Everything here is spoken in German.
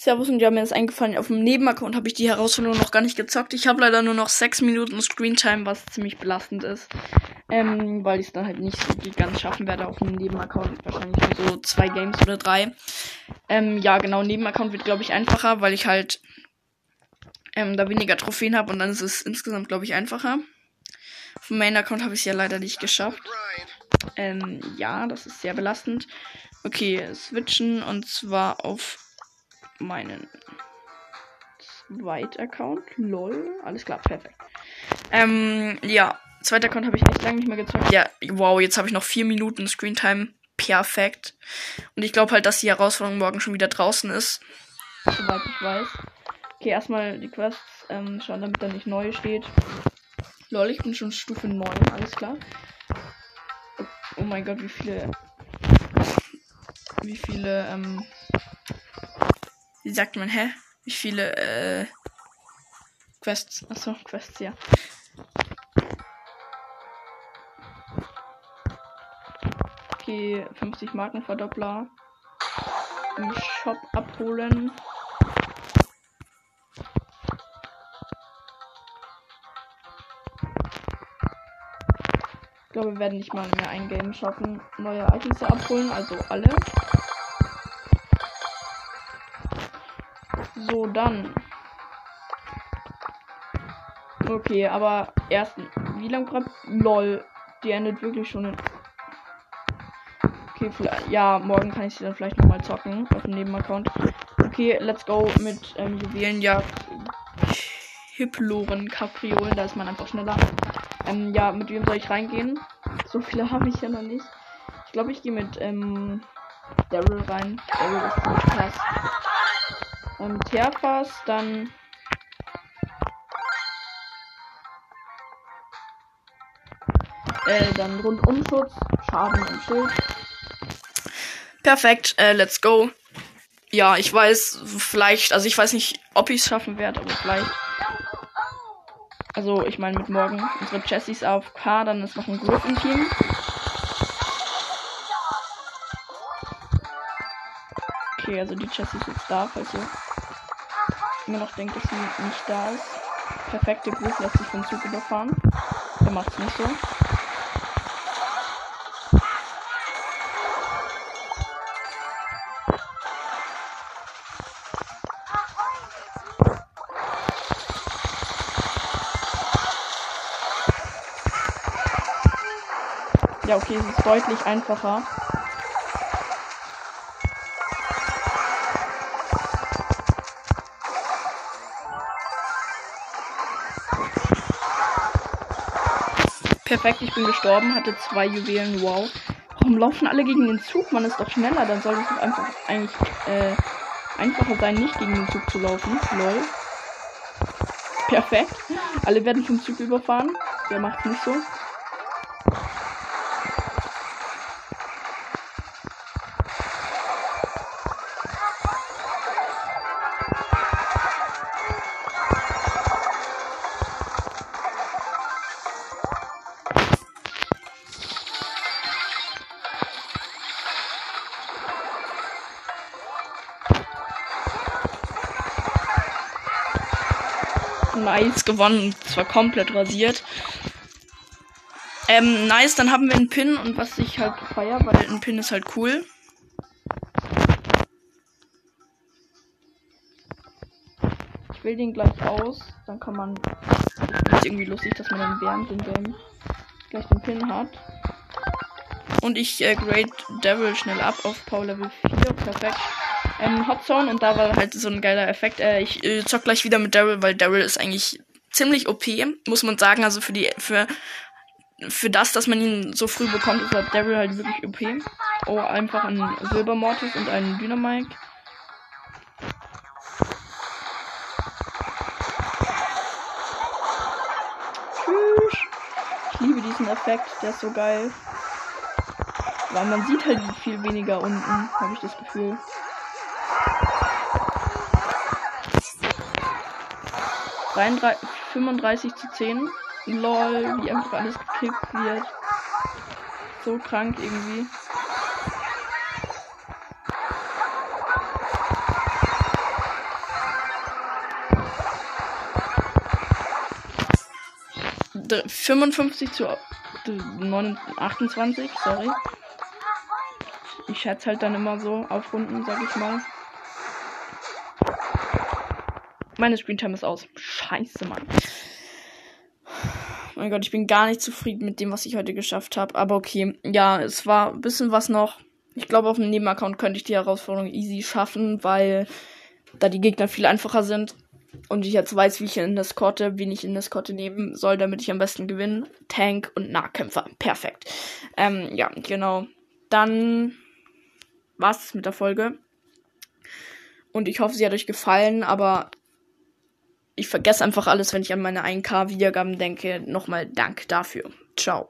Servus und ja, mir ist eingefallen, auf dem Nebenaccount habe ich die Herausforderung noch gar nicht gezockt. Ich habe leider nur noch 6 Minuten Screentime, was ziemlich belastend ist. Ähm, weil ich es dann halt nicht so ganz schaffen werde auf dem Nebenaccount. Wahrscheinlich nur so zwei Games oder drei. Ähm, ja, genau, Nebenaccount wird, glaube ich, einfacher, weil ich halt ähm, da weniger Trophäen habe und dann ist es insgesamt, glaube ich, einfacher. Auf dem Main-Account habe ich es ja leider nicht geschafft. Ähm, ja, das ist sehr belastend. Okay, switchen und zwar auf meinen Zweit-Account. Lol. Alles klar, perfekt. Ähm, ja. Zweiter Account habe ich echt lange nicht mehr gezockt. Ja, wow, jetzt habe ich noch vier Minuten Screentime. Perfekt. Und ich glaube halt, dass die Herausforderung morgen schon wieder draußen ist. Soweit ich weiß. Okay, erstmal die Quests ähm, schauen, damit da nicht neu steht. Lol, ich bin schon Stufe 9, alles klar. Oh mein Gott, wie viele. Wie viele, ähm, wie sagt man, hä? Wie viele, äh, Quests, achso, Quests, ja. Okay, 50 Markenverdoppler im Shop abholen. Ich glaube, wir werden nicht mal mehr ein Game schaffen, neue Items abholen, also alle. So, dann. Okay, aber erst. Wie lange gerade? LOL. Die endet wirklich schon in. Okay, vielleicht. Ja, morgen kann ich sie dann vielleicht nochmal zocken. Auf dem Nebenaccount. Okay, let's go mit ähm, Juwelenjagd. Hiploren, Kapriolen. Da ist man einfach schneller. Ähm, ja, mit wem soll ich reingehen? So viele habe ich ja noch nicht. Ich glaube, ich gehe mit ähm, Daryl rein. Daryl ist ziemlich krass ähm, Terfas, dann äh, dann Rundumschutz, Schaden und Schild. Perfekt, äh, let's go. Ja, ich weiß, vielleicht, also ich weiß nicht, ob ich es schaffen werde, aber vielleicht. Also, ich meine, mit morgen unsere Jessies auf K, dann ist noch ein Griff im Team. Okay, also die Jessie ist jetzt da, falls ihr immer noch denkt, dass sie nicht da ist. Perfekte Group lässt sich vom Zug überfahren. Der es nicht so. Ja, okay, es ist deutlich einfacher. Perfekt, ich bin gestorben, hatte zwei Juwelen, wow. Warum laufen alle gegen den Zug? Man ist doch schneller, dann sollte es doch einfach eigentlich äh, einfacher sein, nicht gegen den Zug zu laufen. Lol. Perfekt. Alle werden vom Zug überfahren. Der macht nicht so. Nice gewonnen. Zwar komplett rasiert. Ähm, nice, dann haben wir einen Pin und was ich halt feier, weil ein Pin ist halt cool. Ich will den gleich aus, dann kann man. Ist irgendwie lustig, dass man dann während dem Game gleich den Pin hat. Und ich äh, grade Devil schnell ab auf Power Level 4. Perfekt ähm, Hotzone und da war halt so ein geiler Effekt. Äh, ich äh, zock gleich wieder mit Daryl, weil Daryl ist eigentlich ziemlich OP, muss man sagen. Also für die, für, für das, dass man ihn so früh bekommt, ist halt Daryl halt wirklich OP. Oh, einfach ein Silbermortis und ein Dynamite. Ich liebe diesen Effekt, der ist so geil. Weil man sieht halt viel weniger unten, habe ich das Gefühl. 35 zu 10. Lol, wie einfach alles gekickt wird. So krank irgendwie. D 55 zu 28, sorry. Ich schätze halt dann immer so auf Runden, sag ich mal. Meine Screentime ist aus. Scheiße, Mann. Oh mein Gott, ich bin gar nicht zufrieden mit dem, was ich heute geschafft habe. Aber okay, ja, es war ein bisschen was noch. Ich glaube, auf dem Nebenaccount könnte ich die Herausforderung easy schaffen, weil da die Gegner viel einfacher sind. Und ich jetzt weiß, wie ich in das Korte, wen ich in das Korte nehmen soll, damit ich am besten gewinne. Tank und Nahkämpfer. Perfekt. Ähm, ja, genau. Dann war's es mit der Folge. Und ich hoffe, sie hat euch gefallen, aber ich vergesse einfach alles, wenn ich an meine 1K-Wiedergaben denke. Nochmal Dank dafür. Ciao.